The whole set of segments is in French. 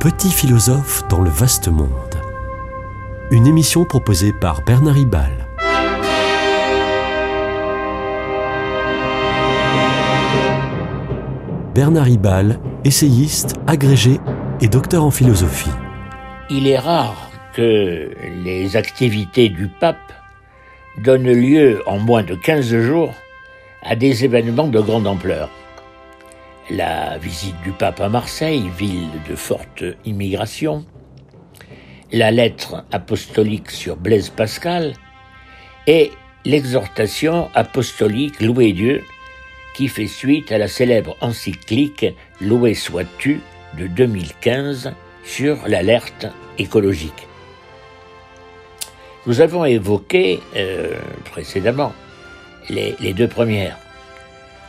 Petit philosophe dans le vaste monde. Une émission proposée par Bernard Ribal. Bernard Ribal, essayiste, agrégé et docteur en philosophie. Il est rare que les activités du pape donnent lieu en moins de 15 jours à des événements de grande ampleur. La visite du pape à Marseille, ville de forte immigration, la lettre apostolique sur Blaise Pascal et l'exhortation apostolique Loué Dieu qui fait suite à la célèbre encyclique Loué sois-tu de 2015 sur l'alerte écologique. Nous avons évoqué euh, précédemment les deux premières.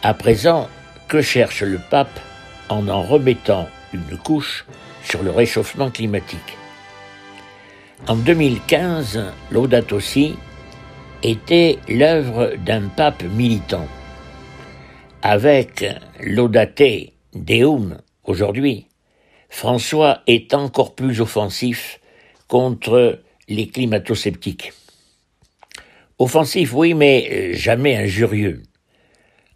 À présent, que cherche le pape en en remettant une couche sur le réchauffement climatique En 2015, Laudato était l'œuvre d'un pape militant. Avec Laudate Deum aujourd'hui, François est encore plus offensif contre les climato-sceptiques. Offensif, oui, mais jamais injurieux.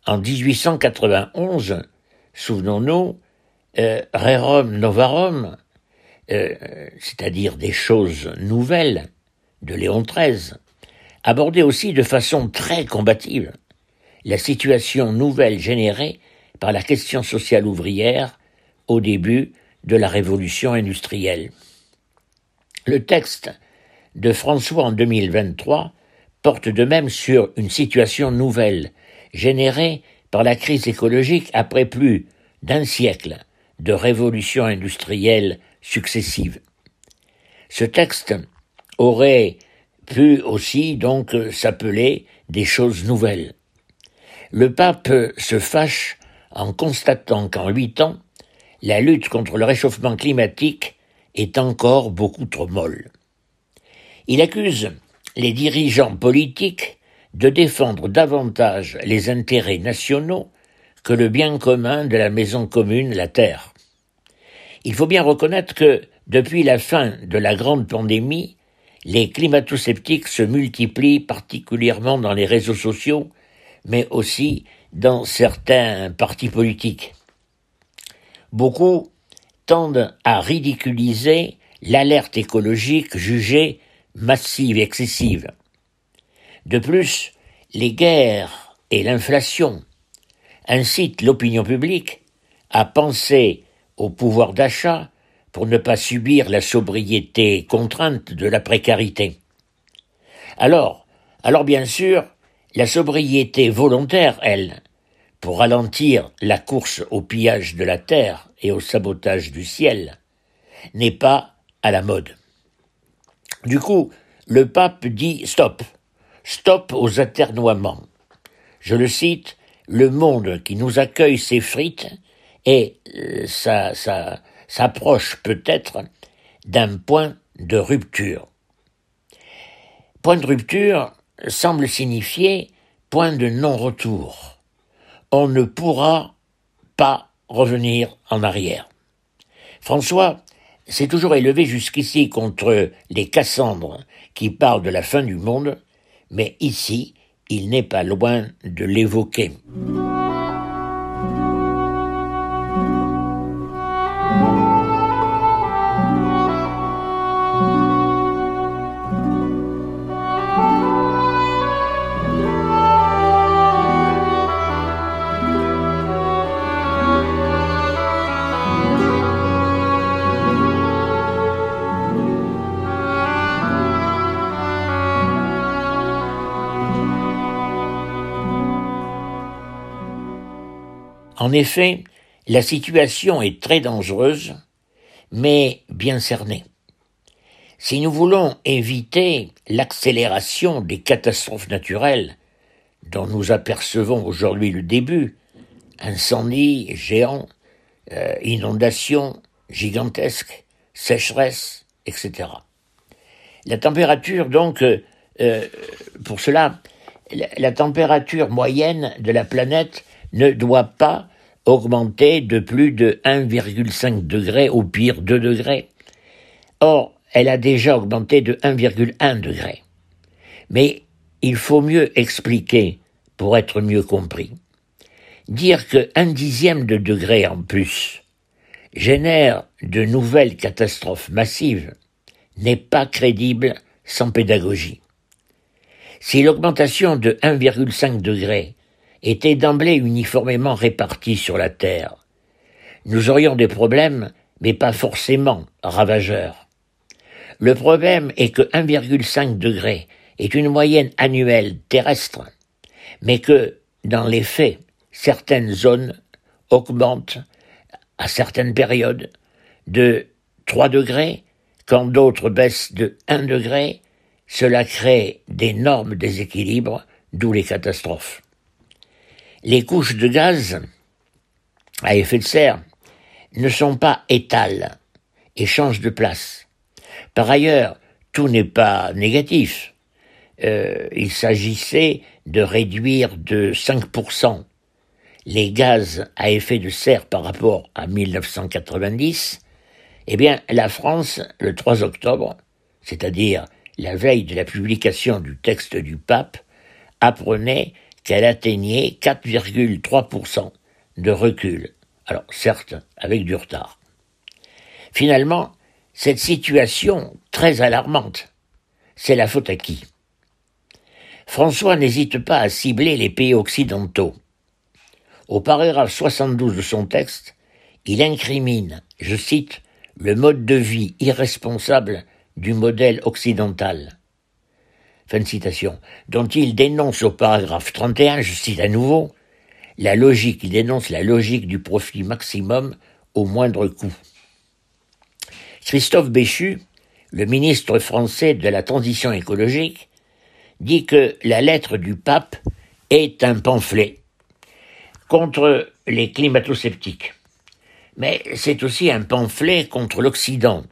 En 1891, souvenons-nous, euh, Rerum Novarum, euh, c'est-à-dire des choses nouvelles, de Léon XIII, abordait aussi de façon très combative la situation nouvelle générée par la question sociale ouvrière au début de la révolution industrielle. Le texte de François en 2023 porte de même sur une situation nouvelle générée par la crise écologique après plus d'un siècle de révolutions industrielles successives. Ce texte aurait pu aussi donc s'appeler des choses nouvelles. Le pape se fâche en constatant qu'en huit ans, la lutte contre le réchauffement climatique est encore beaucoup trop molle. Il accuse les dirigeants politiques de défendre davantage les intérêts nationaux que le bien commun de la maison commune, la Terre. Il faut bien reconnaître que, depuis la fin de la grande pandémie, les climato-sceptiques se multiplient particulièrement dans les réseaux sociaux, mais aussi dans certains partis politiques. Beaucoup tendent à ridiculiser l'alerte écologique jugée massive et excessive. De plus, les guerres et l'inflation incitent l'opinion publique à penser au pouvoir d'achat pour ne pas subir la sobriété contrainte de la précarité. Alors, alors bien sûr, la sobriété volontaire, elle, pour ralentir la course au pillage de la terre et au sabotage du ciel, n'est pas à la mode. Du coup, le pape dit stop, stop aux aternoiements. Je le cite, le monde qui nous accueille s'effrite et euh, ça, s'approche peut-être d'un point de rupture. Point de rupture semble signifier point de non-retour. On ne pourra pas revenir en arrière. François s'est toujours élevé jusqu'ici contre les Cassandres qui parlent de la fin du monde, mais ici, il n'est pas loin de l'évoquer. En effet, la situation est très dangereuse, mais bien cernée. Si nous voulons éviter l'accélération des catastrophes naturelles dont nous apercevons aujourd'hui le début, incendies géants, euh, inondations gigantesques, sécheresses, etc. La température, donc, euh, pour cela, la température moyenne de la planète ne doit pas augmenter de plus de 1,5 degré, au pire 2 degrés. Or, elle a déjà augmenté de 1,1 degré. Mais il faut mieux expliquer pour être mieux compris. Dire que un dixième de degré en plus génère de nouvelles catastrophes massives n'est pas crédible sans pédagogie. Si l'augmentation de 1,5 degré était d'emblée uniformément répartie sur la Terre, nous aurions des problèmes, mais pas forcément ravageurs. Le problème est que 1,5 degré est une moyenne annuelle terrestre, mais que, dans les faits, certaines zones augmentent à certaines périodes de 3 degrés, quand d'autres baissent de 1 degré, cela crée d'énormes déséquilibres, d'où les catastrophes. Les couches de gaz à effet de serre ne sont pas étales et changent de place. Par ailleurs, tout n'est pas négatif. Euh, il s'agissait de réduire de 5% les gaz à effet de serre par rapport à 1990, eh bien, la France, le 3 octobre, c'est-à-dire la veille de la publication du texte du pape, apprenait qu'elle atteignait 4,3% de recul. Alors, certes, avec du retard. Finalement, cette situation très alarmante, c'est la faute à qui? François n'hésite pas à cibler les pays occidentaux. Au paragraphe 72 de son texte, il incrimine, je cite, le mode de vie irresponsable du modèle occidental. Fin de citation. Dont il dénonce au paragraphe 31, je cite à nouveau, la logique, il dénonce la logique du profit maximum au moindre coût. Christophe Béchu, le ministre français de la transition écologique, dit que la lettre du pape est un pamphlet contre les climato-sceptiques. Mais c'est aussi un pamphlet contre l'Occident,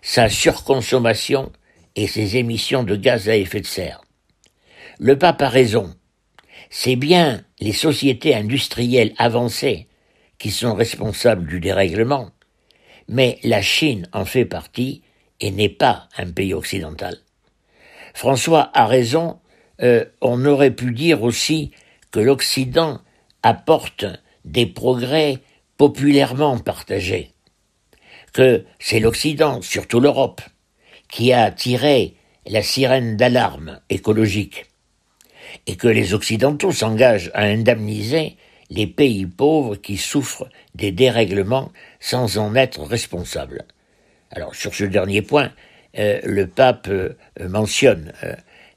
sa surconsommation et ses émissions de gaz à effet de serre. Le pape a raison. C'est bien les sociétés industrielles avancées qui sont responsables du dérèglement, mais la Chine en fait partie et n'est pas un pays occidental. François a raison, euh, on aurait pu dire aussi que l'Occident apporte des progrès populairement partagés, que c'est l'Occident, surtout l'Europe, qui a tiré la sirène d'alarme écologique, et que les Occidentaux s'engagent à indemniser les pays pauvres qui souffrent des dérèglements sans en être responsables. Alors sur ce dernier point, euh, le pape euh, mentionne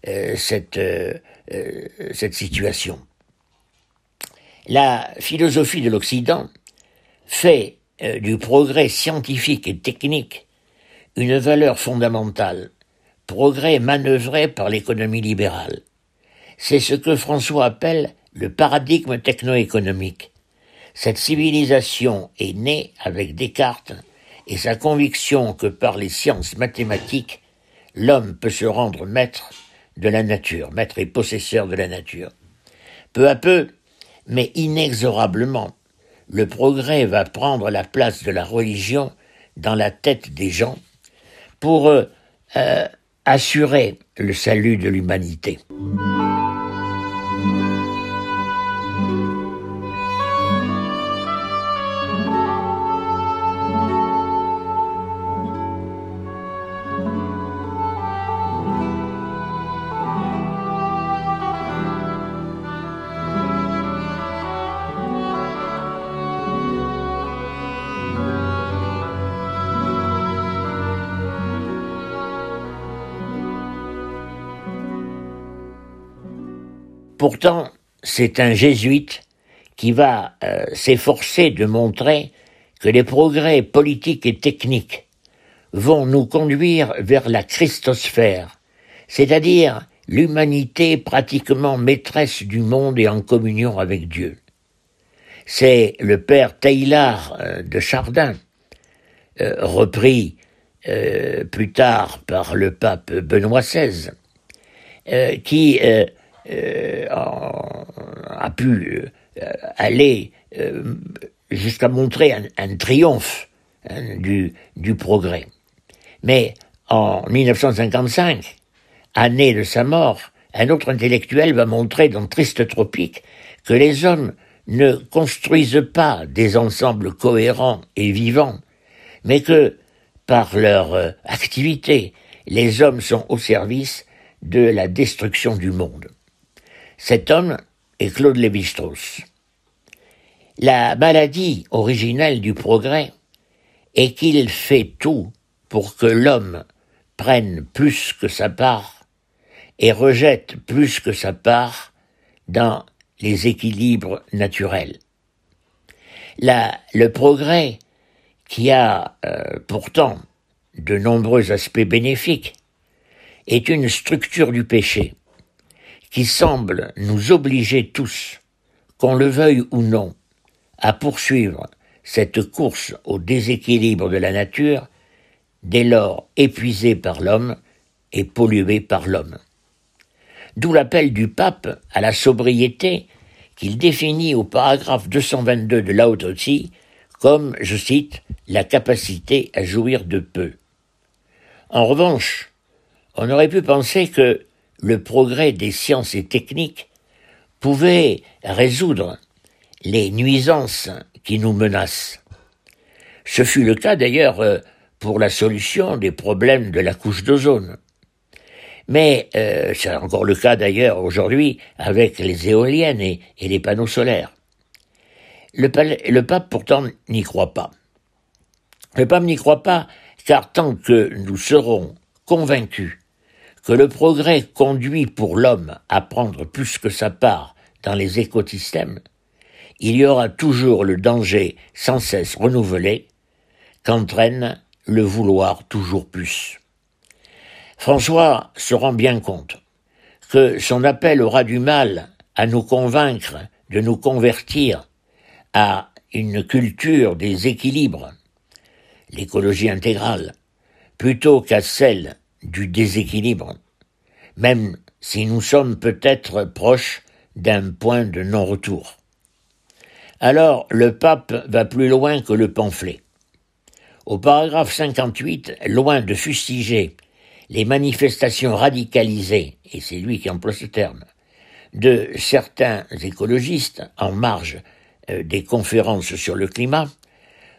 euh, cette, cette situation. La philosophie de l'Occident fait du progrès scientifique et technique une valeur fondamentale, progrès manœuvré par l'économie libérale. C'est ce que François appelle le paradigme techno-économique. Cette civilisation est née avec Descartes et sa conviction que par les sciences mathématiques, l'homme peut se rendre maître de la nature, maître et possesseur de la nature. Peu à peu, mais inexorablement, le progrès va prendre la place de la religion dans la tête des gens pour euh, euh, assurer le salut de l'humanité. Pourtant, c'est un jésuite qui va euh, s'efforcer de montrer que les progrès politiques et techniques vont nous conduire vers la Christosphère, c'est-à-dire l'humanité pratiquement maîtresse du monde et en communion avec Dieu. C'est le père Taylor euh, de Chardin, euh, repris plus tard par le pape Benoît XVI, qui euh, a pu euh, aller euh, jusqu'à montrer un, triomphe hein, du, du progrès. Mais en 1955, année de sa mort, un autre intellectuel va montrer dans Triste Tropique que les hommes ne construisent pas des ensembles cohérents et vivants, mais que, par leur activité, les hommes sont au service de la destruction du monde. Cet homme est Claude Lévi-Strauss. La maladie originelle du progrès est qu'il fait tout pour que l'homme prenne plus que sa part et rejette plus que sa part dans les équilibres naturels. le progrès, qui a euh, pourtant de nombreux aspects bénéfiques, est une structure du péché qui semble nous obliger tous, qu'on le veuille ou non, à poursuivre cette course au déséquilibre de la nature, dès lors épuisée par l'homme et polluée par l'homme. D'où l'appel du pape à la sobriété qu'il définit au paragraphe 222 de Laudato comme, je cite, la capacité à jouir de peu. En revanche, on aurait pu penser que le progrès des sciences et techniques pouvait résoudre les nuisances qui nous menacent. Ce fut le cas d'ailleurs euh, pour la solution des problèmes de la couche d'ozone. Mais euh, c'est encore le cas d'ailleurs aujourd'hui avec les éoliennes et, les panneaux solaires. Le, le pape pourtant n'y croit pas. Le pape n'y croit pas car tant que nous serons convaincus que le progrès conduit pour l'homme à prendre plus que sa part dans les écosystèmes, il y aura toujours le danger sans cesse renouvelé qu'entraîne le vouloir toujours plus. François se rend bien compte que son appel aura du mal à nous convaincre de nous convertir à une culture des équilibres, l'écologie intégrale, plutôt qu'à celle du déséquilibre, même si nous sommes peut-être proches d'un point de non-retour. Alors le pape va plus loin que le pamphlet. Au paragraphe 58, loin de fustiger les manifestations radicalisées, et c'est lui qui emploie ce terme, de certains écologistes en marge euh, des conférences sur le climat,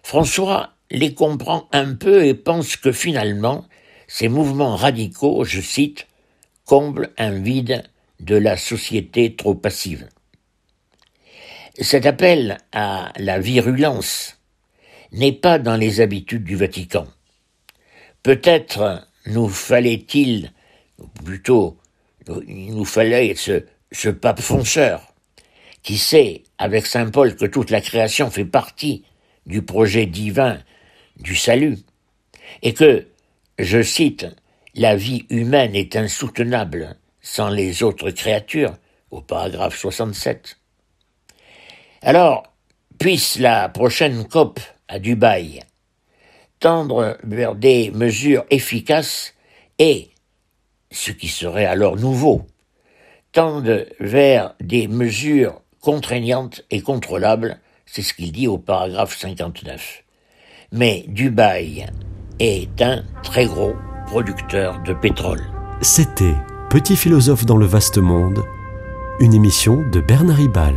François les comprend un peu et pense que finalement, ces mouvements radicaux, je cite, comblent un vide de la société trop passive. Cet appel à la virulence n'est pas dans les habitudes du Vatican. Peut-être nous fallait-il, plutôt, il nous fallait ce, ce pape fonceur, qui sait, avec Saint Paul, que toute la création fait partie du projet divin du salut, et que, je cite, la vie humaine est insoutenable sans les autres créatures, au paragraphe 67. Alors, puisse la prochaine COP à Dubaï tendre vers des mesures efficaces et, ce qui serait alors nouveau, tendre vers des mesures contraignantes et contrôlables, c'est ce qu'il dit au paragraphe 59. Mais Dubaï est un très gros producteur de pétrole. C'était Petit philosophe dans le vaste monde, une émission de Bernard Ribal.